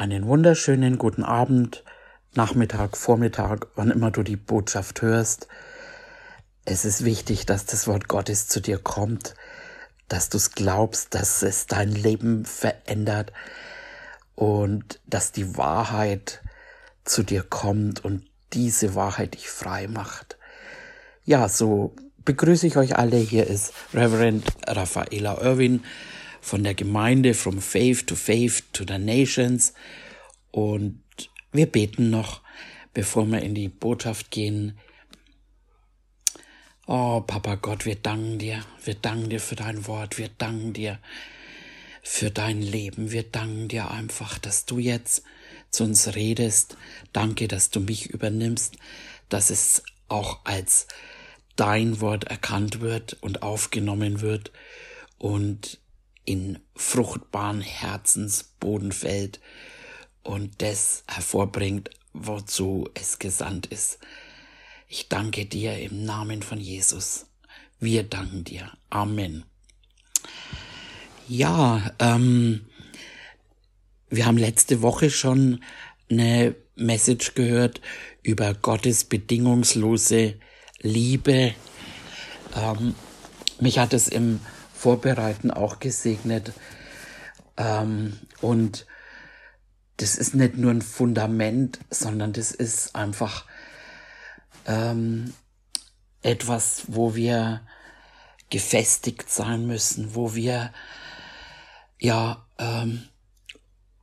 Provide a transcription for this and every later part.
einen wunderschönen guten Abend, Nachmittag, Vormittag, wann immer du die Botschaft hörst. Es ist wichtig, dass das Wort Gottes zu dir kommt, dass du es glaubst, dass es dein Leben verändert und dass die Wahrheit zu dir kommt und diese Wahrheit dich frei macht. Ja, so begrüße ich euch alle. Hier ist Reverend Raffaela Irwin von der Gemeinde From Faith to Faith to the Nations. Und wir beten noch, bevor wir in die Botschaft gehen. Oh, Papa Gott, wir danken dir. Wir danken dir für dein Wort. Wir danken dir für dein Leben. Wir danken dir einfach, dass du jetzt zu uns redest. Danke, dass du mich übernimmst, dass es auch als dein Wort erkannt wird und aufgenommen wird und in fruchtbaren Herzensboden fällt und das hervorbringt, wozu es gesandt ist. Ich danke dir im Namen von Jesus. Wir danken dir. Amen. Ja, ähm, wir haben letzte Woche schon eine Message gehört über Gottes bedingungslose Liebe. Ähm, mich hat es im Vorbereiten auch gesegnet. Ähm, und das ist nicht nur ein Fundament, sondern das ist einfach ähm, etwas, wo wir gefestigt sein müssen, wo wir ja ähm,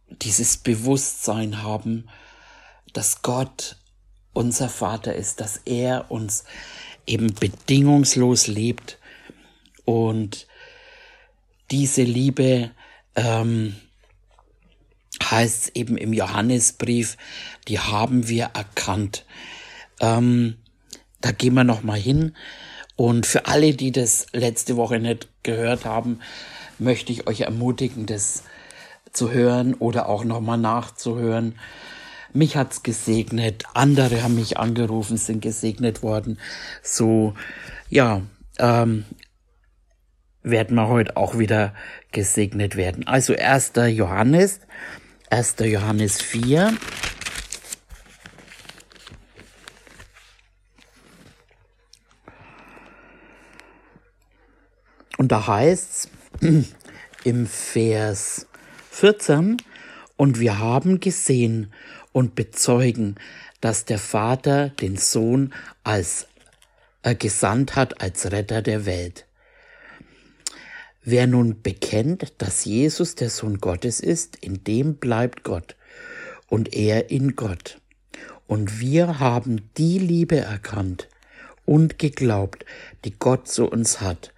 dieses Bewusstsein haben, dass Gott unser Vater ist, dass er uns eben bedingungslos liebt und diese Liebe ähm, heißt eben im Johannesbrief, die haben wir erkannt. Ähm, da gehen wir noch mal hin. Und für alle, die das letzte Woche nicht gehört haben, möchte ich euch ermutigen, das zu hören oder auch noch mal nachzuhören. Mich hat's gesegnet, andere haben mich angerufen, sind gesegnet worden. So, ja, ähm, werden wir heute auch wieder gesegnet werden. Also 1. Johannes, 1. Johannes 4. Und da heißt's im Vers 14, und wir haben gesehen und bezeugen, dass der Vater den Sohn als äh, gesandt hat als Retter der Welt. Wer nun bekennt, dass Jesus der Sohn Gottes ist, in dem bleibt Gott und er in Gott. Und wir haben die Liebe erkannt und geglaubt, die Gott zu uns hat.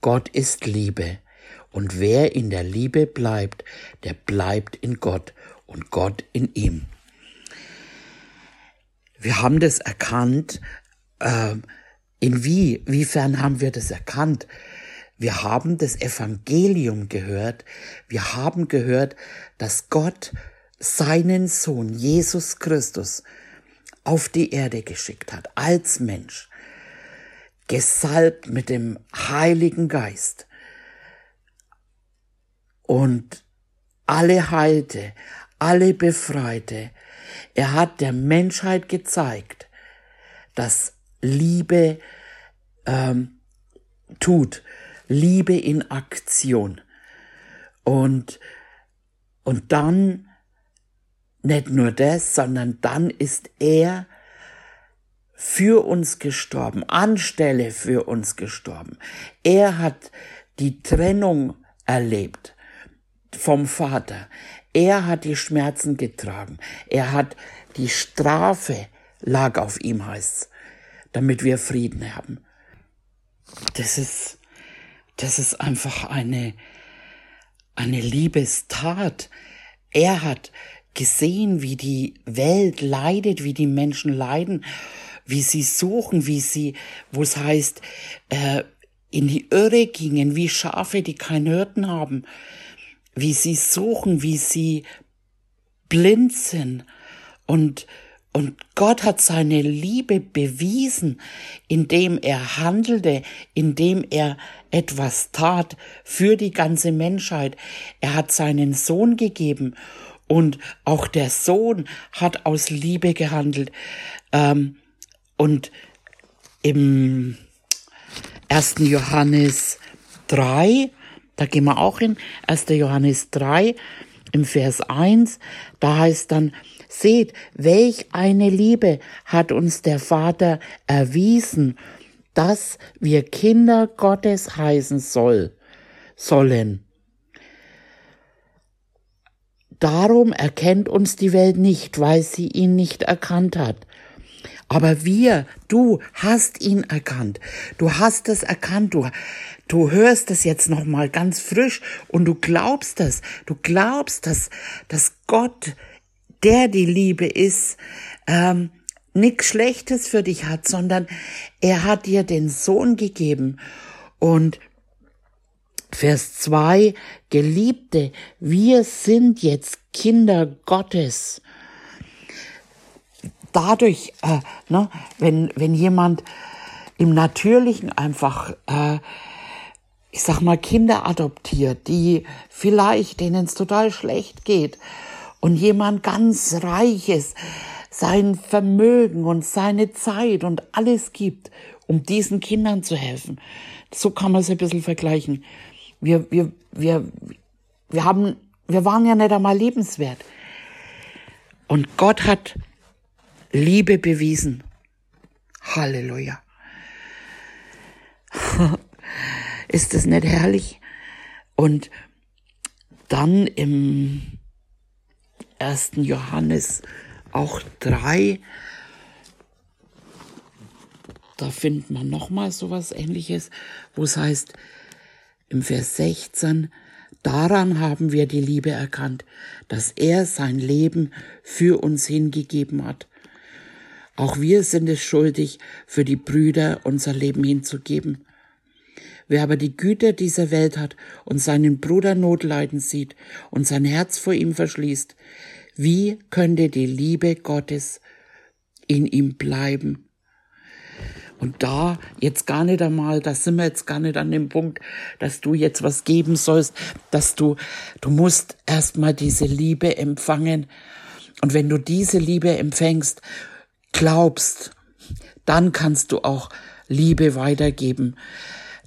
Gott ist Liebe. Und wer in der Liebe bleibt, der bleibt in Gott und Gott in ihm. Wir haben das erkannt. Äh, in wie, wiefern haben wir das erkannt? Wir haben das Evangelium gehört. Wir haben gehört, dass Gott seinen Sohn Jesus Christus auf die Erde geschickt hat, als Mensch, gesalbt mit dem Heiligen Geist. Und alle heilte, alle befreite. Er hat der Menschheit gezeigt, dass Liebe ähm, tut, Liebe in Aktion. Und, und dann nicht nur das, sondern dann ist er für uns gestorben, anstelle für uns gestorben. Er hat die Trennung erlebt vom Vater. Er hat die Schmerzen getragen. Er hat die Strafe lag auf ihm, heißt's, damit wir Frieden haben. Das ist, das ist einfach eine, eine Liebestat. Er hat gesehen, wie die Welt leidet, wie die Menschen leiden, wie sie suchen, wie sie, wo es heißt, äh, in die Irre gingen, wie Schafe, die keinen Hirten haben, wie sie suchen, wie sie blind sind und und Gott hat seine Liebe bewiesen, indem er handelte, indem er etwas tat für die ganze Menschheit. Er hat seinen Sohn gegeben Und auch der Sohn hat aus Liebe gehandelt. Ähm, und im 1. Johannes 3, da gehen wir auch hin, 1. Johannes 3, im Vers 1, da heißt dann, seht, welch eine Liebe hat uns der Vater erwiesen, dass wir Kinder Gottes heißen soll, sollen. Darum erkennt uns die Welt nicht, weil sie ihn nicht erkannt hat. Aber wir, du hast ihn erkannt. Du hast es erkannt. Du, du hörst es jetzt nochmal ganz frisch und du glaubst es. Du glaubst, dass, dass Gott, der die Liebe ist, ähm, nichts Schlechtes für dich hat, sondern er hat dir den Sohn gegeben. Und Vers 2, Geliebte, wir sind jetzt Kinder Gottes dadurch, äh, ne, wenn, wenn jemand im Natürlichen einfach, äh, ich sag mal, Kinder adoptiert, die vielleicht, denen es total schlecht geht und jemand ganz Reiches sein Vermögen und seine Zeit und alles gibt, um diesen Kindern zu helfen. So kann man es ein bisschen vergleichen. Wir, wir, wir, wir haben, wir waren ja nicht einmal lebenswert. Und Gott hat Liebe bewiesen. Halleluja. Ist das nicht herrlich? Und dann im ersten Johannes auch drei, da findet man nochmal sowas ähnliches, wo es heißt, im Vers 16, daran haben wir die Liebe erkannt, dass er sein Leben für uns hingegeben hat. Auch wir sind es schuldig, für die Brüder unser Leben hinzugeben. Wer aber die Güter dieser Welt hat und seinen Bruder Notleiden sieht und sein Herz vor ihm verschließt, wie könnte die Liebe Gottes in ihm bleiben? Und da jetzt gar nicht einmal, da sind wir jetzt gar nicht an dem Punkt, dass du jetzt was geben sollst, dass du, du musst erstmal diese Liebe empfangen. Und wenn du diese Liebe empfängst glaubst, dann kannst du auch Liebe weitergeben.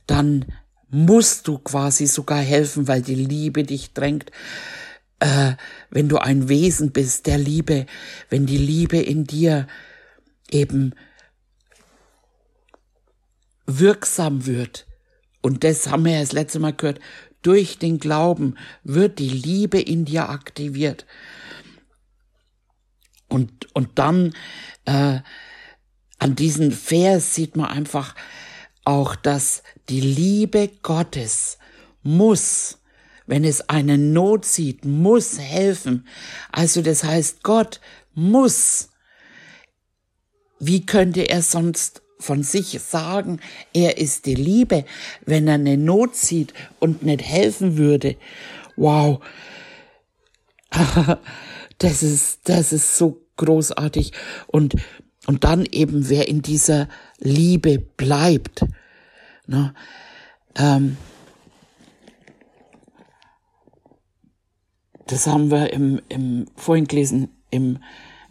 Dann musst du quasi sogar helfen, weil die Liebe dich drängt. Äh, wenn du ein Wesen bist der Liebe, wenn die Liebe in dir eben wirksam wird, und das haben wir ja das letzte Mal gehört, durch den Glauben wird die Liebe in dir aktiviert. Und, und dann äh, an diesem Vers sieht man einfach auch, dass die Liebe Gottes muss, wenn es eine Not sieht, muss helfen. Also das heißt, Gott muss. Wie könnte er sonst von sich sagen, er ist die Liebe, wenn er eine Not sieht und nicht helfen würde? Wow. Das ist, das ist so großartig. Und, und dann eben, wer in dieser Liebe bleibt. Ne? Ähm, das haben wir im, im vorhin gelesen, im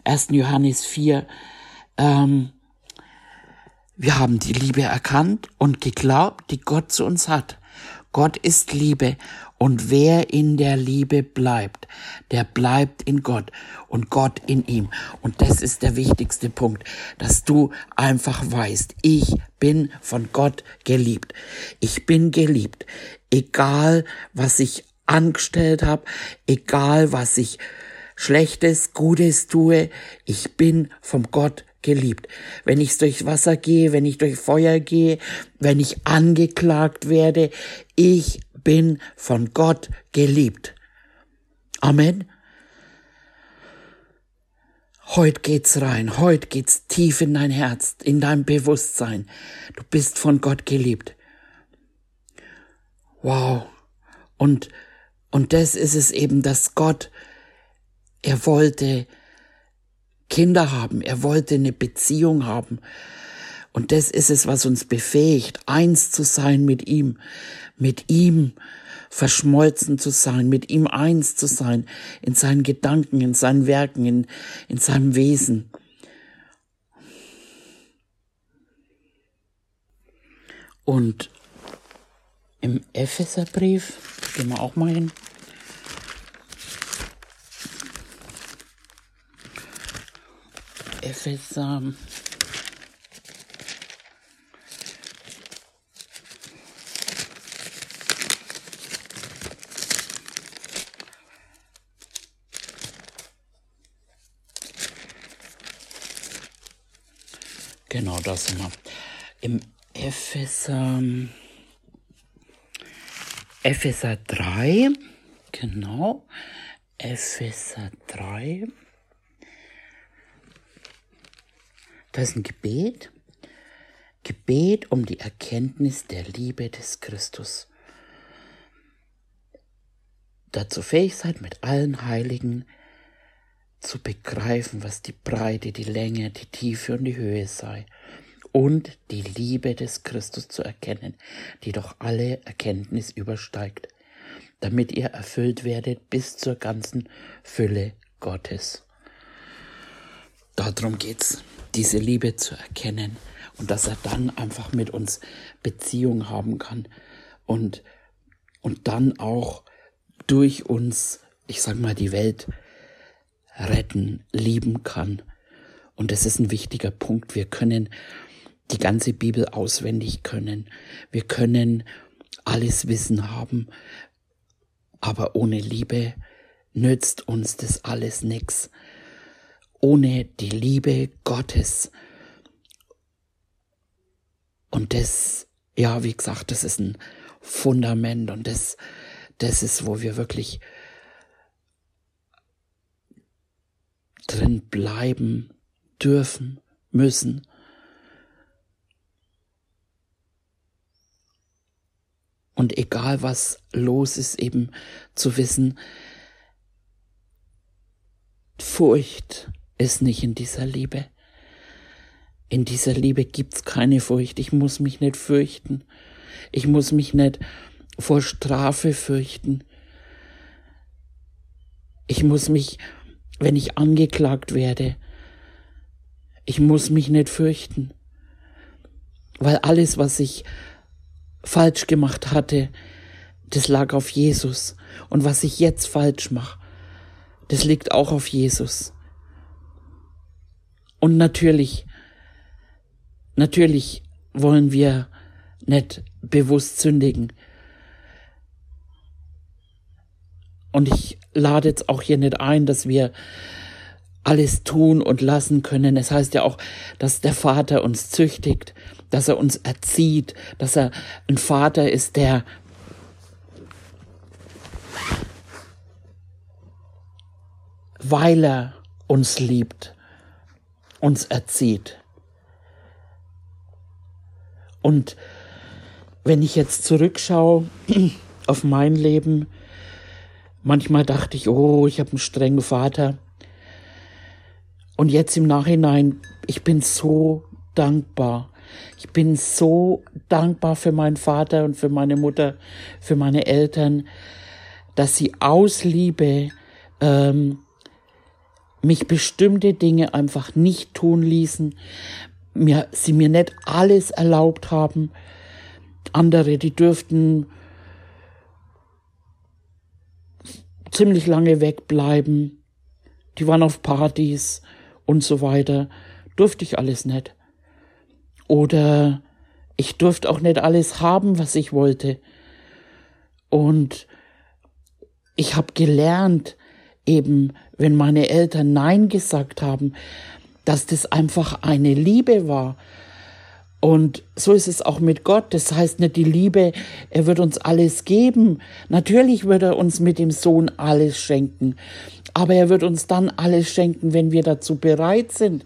1. Johannes 4. Ähm, wir haben die Liebe erkannt und geglaubt, die Gott zu uns hat. Gott ist Liebe und wer in der Liebe bleibt, der bleibt in Gott und Gott in ihm. Und das ist der wichtigste Punkt, dass du einfach weißt, ich bin von Gott geliebt. Ich bin geliebt. Egal, was ich angestellt habe, egal, was ich Schlechtes, Gutes tue, ich bin vom Gott geliebt. Wenn ich durch Wasser gehe, wenn ich durch Feuer gehe, wenn ich angeklagt werde, ich bin von Gott geliebt. Amen. Heute geht's rein, heute geht's tief in dein Herz, in dein Bewusstsein. Du bist von Gott geliebt. Wow. Und, und das ist es eben, dass Gott, er wollte Kinder haben, er wollte eine Beziehung haben. Und das ist es, was uns befähigt, eins zu sein mit ihm, mit ihm verschmolzen zu sein, mit ihm eins zu sein, in seinen Gedanken, in seinen Werken, in, in seinem Wesen. Und im Epheserbrief, gehen wir auch mal hin, Epheser Sind wir. Im Epheser, Epheser 3, genau, Epheser 3, das ist ein Gebet, Gebet um die Erkenntnis der Liebe des Christus. Dazu fähig seid, mit allen Heiligen zu begreifen, was die Breite, die Länge, die Tiefe und die Höhe sei und die Liebe des Christus zu erkennen, die doch alle Erkenntnis übersteigt, damit ihr erfüllt werdet bis zur ganzen Fülle Gottes. Darum geht's, diese Liebe zu erkennen und dass er dann einfach mit uns Beziehung haben kann und, und dann auch durch uns, ich sag mal, die Welt retten, lieben kann. Und das ist ein wichtiger Punkt. Wir können die ganze Bibel auswendig können. Wir können alles Wissen haben, aber ohne Liebe nützt uns das alles nichts. Ohne die Liebe Gottes. Und das, ja, wie gesagt, das ist ein Fundament und das, das ist, wo wir wirklich drin bleiben dürfen, müssen. Und egal was los ist, eben zu wissen, Furcht ist nicht in dieser Liebe. In dieser Liebe gibt's keine Furcht. Ich muss mich nicht fürchten. Ich muss mich nicht vor Strafe fürchten. Ich muss mich wenn ich angeklagt werde. Ich muss mich nicht fürchten, weil alles, was ich falsch gemacht hatte, das lag auf Jesus. Und was ich jetzt falsch mache, das liegt auch auf Jesus. Und natürlich, natürlich wollen wir nicht bewusst sündigen. Und ich lade jetzt auch hier nicht ein, dass wir alles tun und lassen können. Es heißt ja auch, dass der Vater uns züchtigt, dass er uns erzieht, dass er ein Vater ist, der weil er uns liebt, uns erzieht. Und wenn ich jetzt zurückschaue auf mein Leben, Manchmal dachte ich, oh, ich habe einen strengen Vater. Und jetzt im Nachhinein, ich bin so dankbar. Ich bin so dankbar für meinen Vater und für meine Mutter, für meine Eltern, dass sie aus Liebe ähm, mich bestimmte Dinge einfach nicht tun ließen, mir, sie mir nicht alles erlaubt haben. Andere, die dürften ziemlich lange wegbleiben. Die waren auf Partys und so weiter. Durfte ich alles nicht. Oder ich durfte auch nicht alles haben, was ich wollte. Und ich habe gelernt, eben, wenn meine Eltern Nein gesagt haben, dass das einfach eine Liebe war, und so ist es auch mit Gott. Das heißt nicht die Liebe, er wird uns alles geben. Natürlich wird er uns mit dem Sohn alles schenken. Aber er wird uns dann alles schenken, wenn wir dazu bereit sind.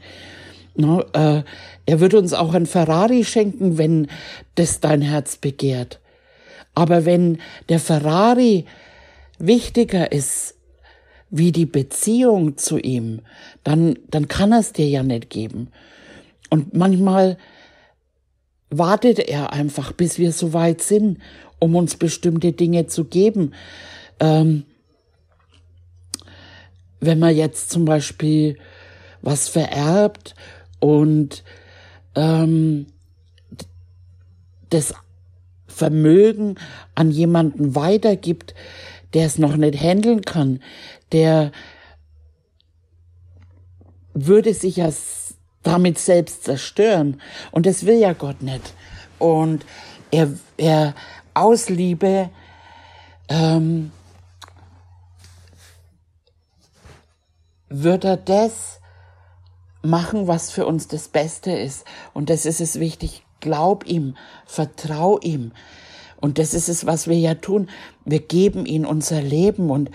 Äh, er wird uns auch ein Ferrari schenken, wenn das dein Herz begehrt. Aber wenn der Ferrari wichtiger ist wie die Beziehung zu ihm, dann, dann kann er es dir ja nicht geben. Und manchmal wartet er einfach, bis wir so weit sind um uns bestimmte Dinge zu geben. Ähm, wenn man jetzt zum Beispiel was vererbt und ähm, das Vermögen an jemanden weitergibt, der es noch nicht handeln kann, der würde sich ja damit selbst zerstören. Und das will ja Gott nicht. Und er, er aus Liebe ähm, wird er das machen, was für uns das Beste ist. Und das ist es wichtig. Glaub ihm, vertrau ihm. Und das ist es, was wir ja tun. Wir geben ihm unser Leben. Und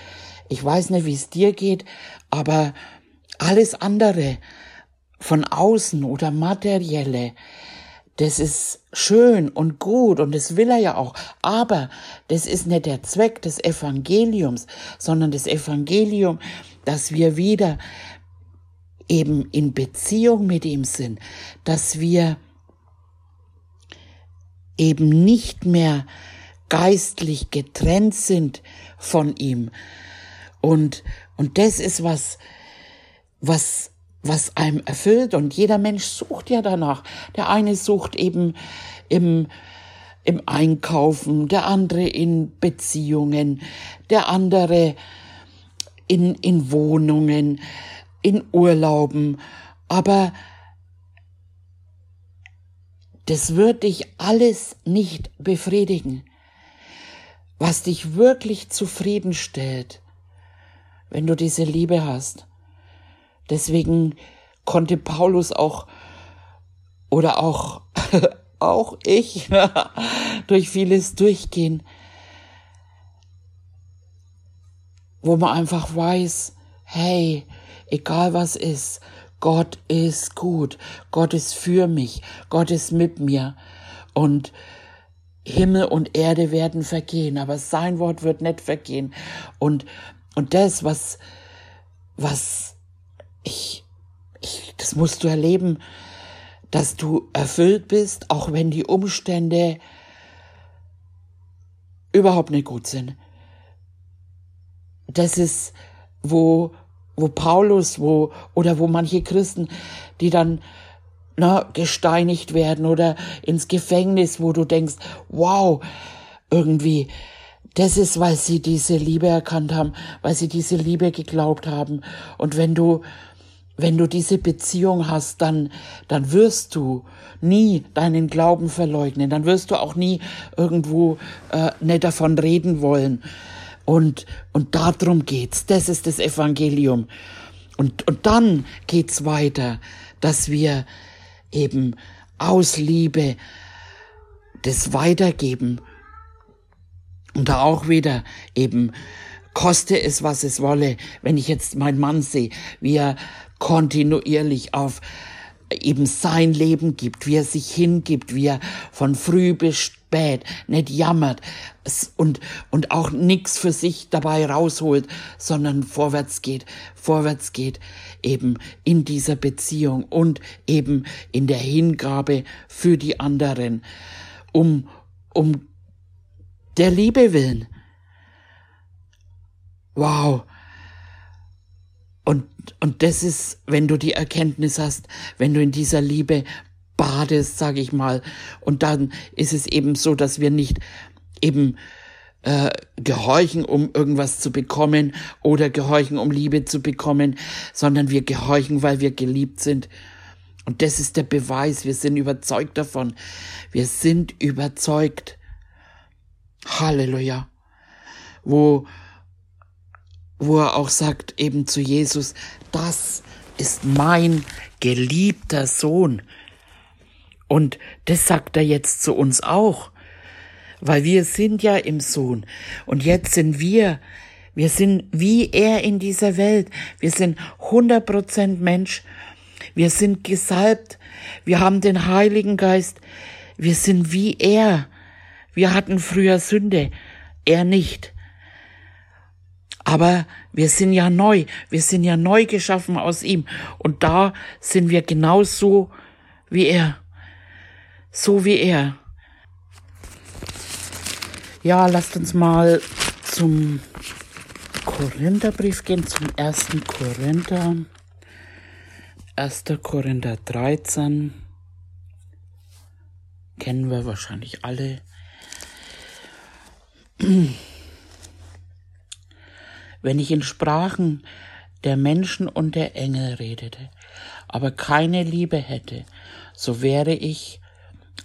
ich weiß nicht, wie es dir geht, aber alles andere von außen oder materielle, das ist schön und gut und das will er ja auch. Aber das ist nicht der Zweck des Evangeliums, sondern das Evangelium, dass wir wieder eben in Beziehung mit ihm sind, dass wir eben nicht mehr geistlich getrennt sind von ihm. Und, und das ist was, was, was einem erfüllt. Und jeder Mensch sucht ja danach. Der eine sucht eben im, im Einkaufen, der andere in Beziehungen, der andere in, in Wohnungen, in Urlauben. Aber das wird dich alles nicht befriedigen. Was dich wirklich zufriedenstellt, wenn du diese Liebe hast. Deswegen konnte Paulus auch oder auch auch ich durch vieles durchgehen, wo man einfach weiß, hey, egal was ist, Gott ist gut, Gott ist für mich, Gott ist mit mir und Himmel und Erde werden vergehen, aber sein Wort wird nicht vergehen. Und und das was was ich ich das musst du erleben, dass du erfüllt bist, auch wenn die Umstände überhaupt nicht gut sind. Das ist, wo, wo Paulus, wo, oder wo manche Christen, die dann, na, gesteinigt werden oder ins Gefängnis, wo du denkst, wow, irgendwie, das ist, weil sie diese Liebe erkannt haben, weil sie diese Liebe geglaubt haben. Und wenn du wenn du diese Beziehung hast, dann, dann wirst du nie deinen Glauben verleugnen, dann wirst du auch nie irgendwo äh, nicht davon reden wollen. Und, und darum geht's. Das ist das Evangelium. Und, und dann geht's weiter, dass wir eben aus Liebe das weitergeben. Und da auch wieder eben koste es, was es wolle, wenn ich jetzt meinen Mann sehe, wie er kontinuierlich auf eben sein Leben gibt, wie er sich hingibt, wie er von früh bis spät nicht jammert und, und auch nichts für sich dabei rausholt, sondern vorwärts geht, vorwärts geht, eben in dieser Beziehung und eben in der Hingabe für die anderen, um, um der Liebe willen. Wow, und, und das ist, wenn du die Erkenntnis hast, wenn du in dieser Liebe badest, sage ich mal, und dann ist es eben so, dass wir nicht eben äh, gehorchen, um irgendwas zu bekommen oder gehorchen, um Liebe zu bekommen, sondern wir gehorchen, weil wir geliebt sind. Und das ist der Beweis, wir sind überzeugt davon. Wir sind überzeugt. Halleluja. Wo wo er auch sagt eben zu Jesus, das ist mein geliebter Sohn. Und das sagt er jetzt zu uns auch, weil wir sind ja im Sohn. Und jetzt sind wir, wir sind wie er in dieser Welt. Wir sind 100% Mensch. Wir sind gesalbt. Wir haben den Heiligen Geist. Wir sind wie er. Wir hatten früher Sünde. Er nicht. Aber wir sind ja neu, wir sind ja neu geschaffen aus ihm. Und da sind wir genauso wie er. So wie er. Ja, lasst uns mal zum Korintherbrief gehen, zum ersten Korinther. 1. Korinther 13. Kennen wir wahrscheinlich alle. Wenn ich in Sprachen der Menschen und der Engel redete, aber keine Liebe hätte, so wäre ich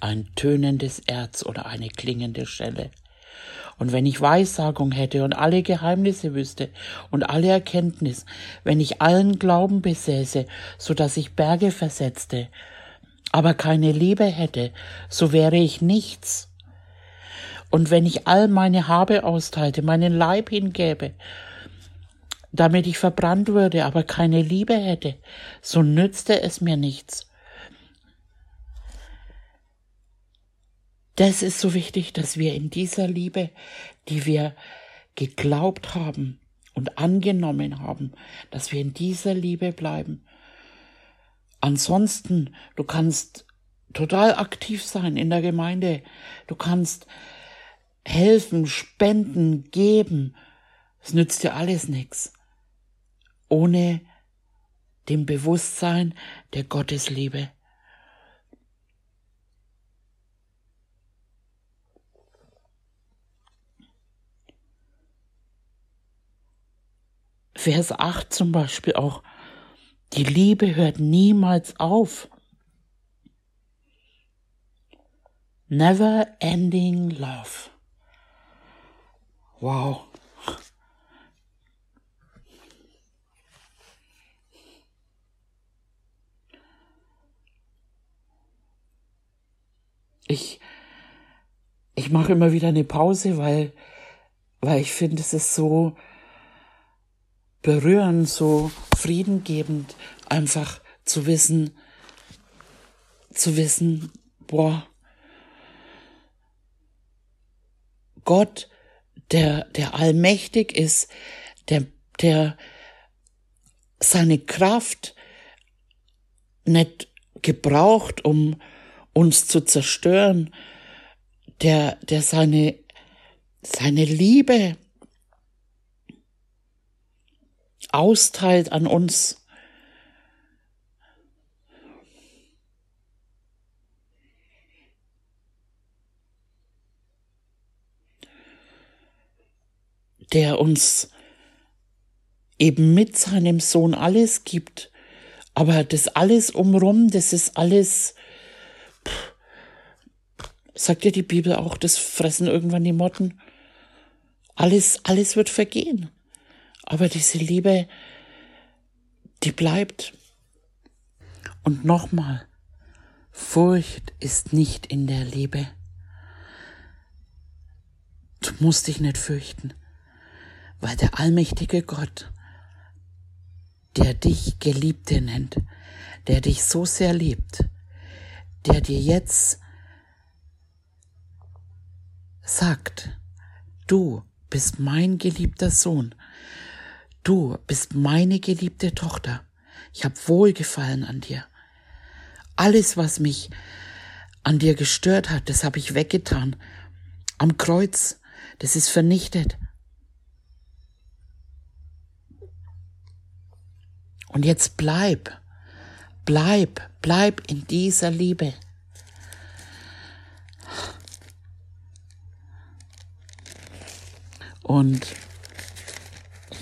ein tönendes Erz oder eine klingende Schelle. Und wenn ich Weissagung hätte und alle Geheimnisse wüsste und alle Erkenntnis, wenn ich allen Glauben besäße, so dass ich Berge versetzte, aber keine Liebe hätte, so wäre ich nichts. Und wenn ich all meine Habe austeilte, meinen Leib hingäbe, damit ich verbrannt würde, aber keine Liebe hätte, so nützte es mir nichts. Das ist so wichtig, dass wir in dieser Liebe, die wir geglaubt haben und angenommen haben, dass wir in dieser Liebe bleiben. Ansonsten, du kannst total aktiv sein in der Gemeinde, du kannst helfen, spenden, geben, es nützt dir alles nichts, ohne dem Bewusstsein der Gottesliebe. Vers 8 zum Beispiel auch, die Liebe hört niemals auf. Never ending love. Wow. Ich, ich mache immer wieder eine Pause, weil, weil ich finde, es ist so, berührend, so friedengebend, einfach zu wissen, zu wissen, boah, Gott, der, der allmächtig ist, der, der seine Kraft nicht gebraucht, um uns zu zerstören, der, der seine, seine Liebe austeilt an uns. der uns eben mit seinem Sohn alles gibt. Aber das alles umrum, das ist alles, sagt ja die Bibel auch, das fressen irgendwann die Motten. Alles, alles wird vergehen. Aber diese Liebe, die bleibt. Und nochmal, Furcht ist nicht in der Liebe. Du musst dich nicht fürchten, weil der allmächtige Gott, der dich Geliebte nennt, der dich so sehr liebt, der dir jetzt sagt, du bist mein geliebter Sohn, Du bist meine geliebte Tochter. Ich habe Wohlgefallen an dir. Alles, was mich an dir gestört hat, das habe ich weggetan. Am Kreuz, das ist vernichtet. Und jetzt bleib, bleib, bleib in dieser Liebe. Und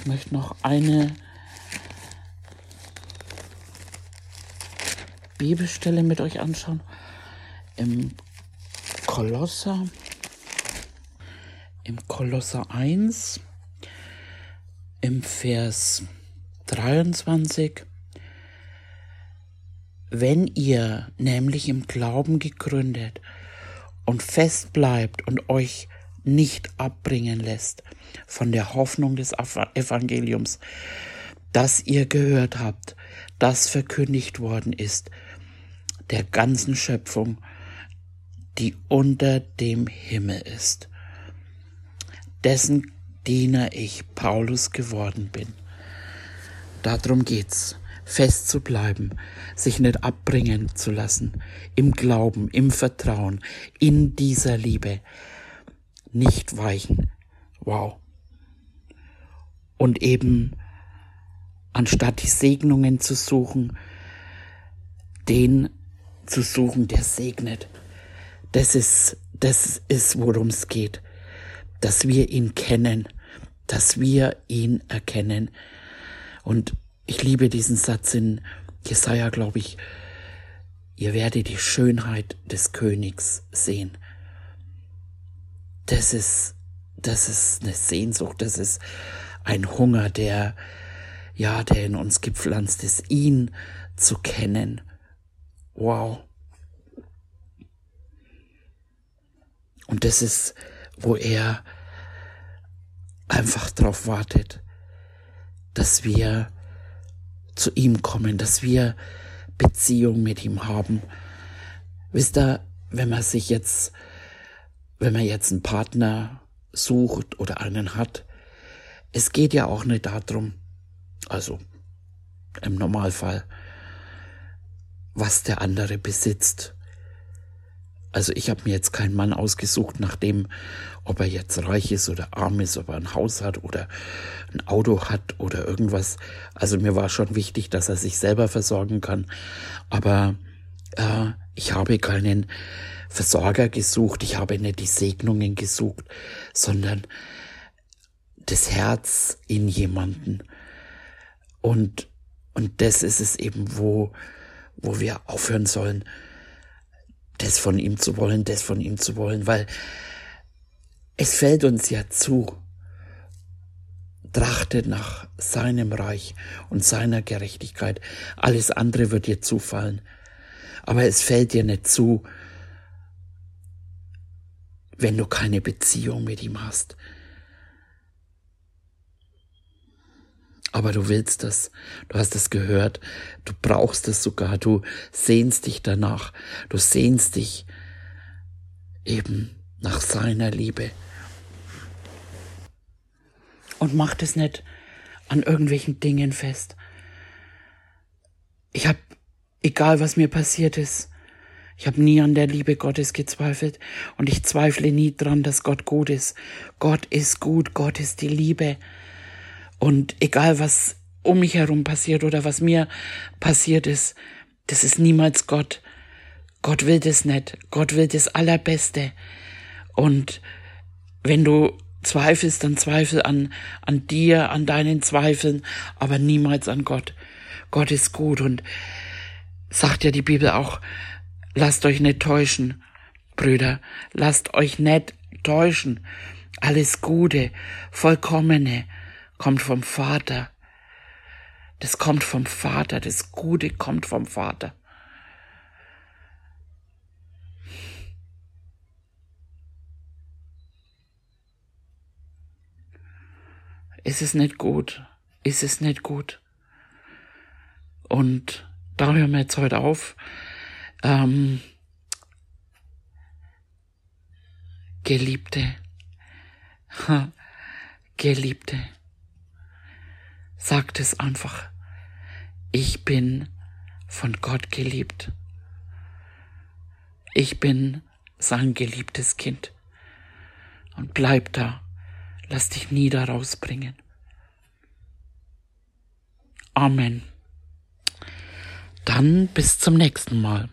möchte noch eine Bibelstelle mit euch anschauen. Im Kolosser, im Kolosser 1, im Vers 23. Wenn ihr nämlich im Glauben gegründet und fest bleibt und euch nicht abbringen lässt von der Hoffnung des Evangeliums, das ihr gehört habt, das verkündigt worden ist, der ganzen Schöpfung, die unter dem Himmel ist, dessen Diener ich Paulus geworden bin. Darum geht's, fest zu bleiben, sich nicht abbringen zu lassen, im Glauben, im Vertrauen, in dieser Liebe, nicht weichen. Wow. Und eben, anstatt die Segnungen zu suchen, den zu suchen, der segnet. Das ist, das ist, worum es geht. Dass wir ihn kennen, dass wir ihn erkennen. Und ich liebe diesen Satz in Jesaja, glaube ich. Ihr werdet die Schönheit des Königs sehen. Das ist, das ist eine Sehnsucht, das ist ein Hunger, der, ja, der in uns gepflanzt ist, ihn zu kennen. Wow. Und das ist, wo er einfach darauf wartet, dass wir zu ihm kommen, dass wir Beziehung mit ihm haben. Wisst ihr, wenn man sich jetzt, wenn man jetzt einen Partner sucht oder einen hat, es geht ja auch nicht darum, also im Normalfall, was der andere besitzt. Also ich habe mir jetzt keinen Mann ausgesucht, nachdem, ob er jetzt reich ist oder arm ist, ob er ein Haus hat oder ein Auto hat oder irgendwas. Also mir war schon wichtig, dass er sich selber versorgen kann. Aber äh, ich habe keinen Versorger gesucht, ich habe nicht die Segnungen gesucht, sondern das Herz in jemanden. Und, und das ist es eben, wo, wo wir aufhören sollen, das von ihm zu wollen, das von ihm zu wollen, weil es fällt uns ja zu, trachtet nach seinem Reich und seiner Gerechtigkeit. Alles andere wird dir zufallen. Aber es fällt dir nicht zu, wenn du keine Beziehung mit ihm hast. Aber du willst das, du hast es gehört, du brauchst es sogar, du sehnst dich danach, du sehnst dich eben nach seiner Liebe. Und mach das nicht an irgendwelchen Dingen fest. Ich habe, egal was mir passiert ist, ich habe nie an der Liebe Gottes gezweifelt und ich zweifle nie dran, dass Gott gut ist. Gott ist gut, Gott ist die Liebe. Und egal was um mich herum passiert oder was mir passiert ist, das ist niemals Gott. Gott will das nicht. Gott will das Allerbeste. Und wenn du zweifelst, dann zweifel an, an dir, an deinen Zweifeln, aber niemals an Gott. Gott ist gut und sagt ja die Bibel auch, lasst euch nicht täuschen, Brüder, lasst euch nicht täuschen. Alles Gute, Vollkommene, kommt vom Vater. Das kommt vom Vater, das Gute kommt vom Vater. Ist es nicht gut? Ist es nicht gut? Und da hören wir jetzt heute auf. Ähm, Geliebte, Geliebte sagt es einfach. Ich bin von Gott geliebt. Ich bin sein geliebtes Kind. Und bleib da. Lass dich nie da rausbringen. Amen. Dann bis zum nächsten Mal.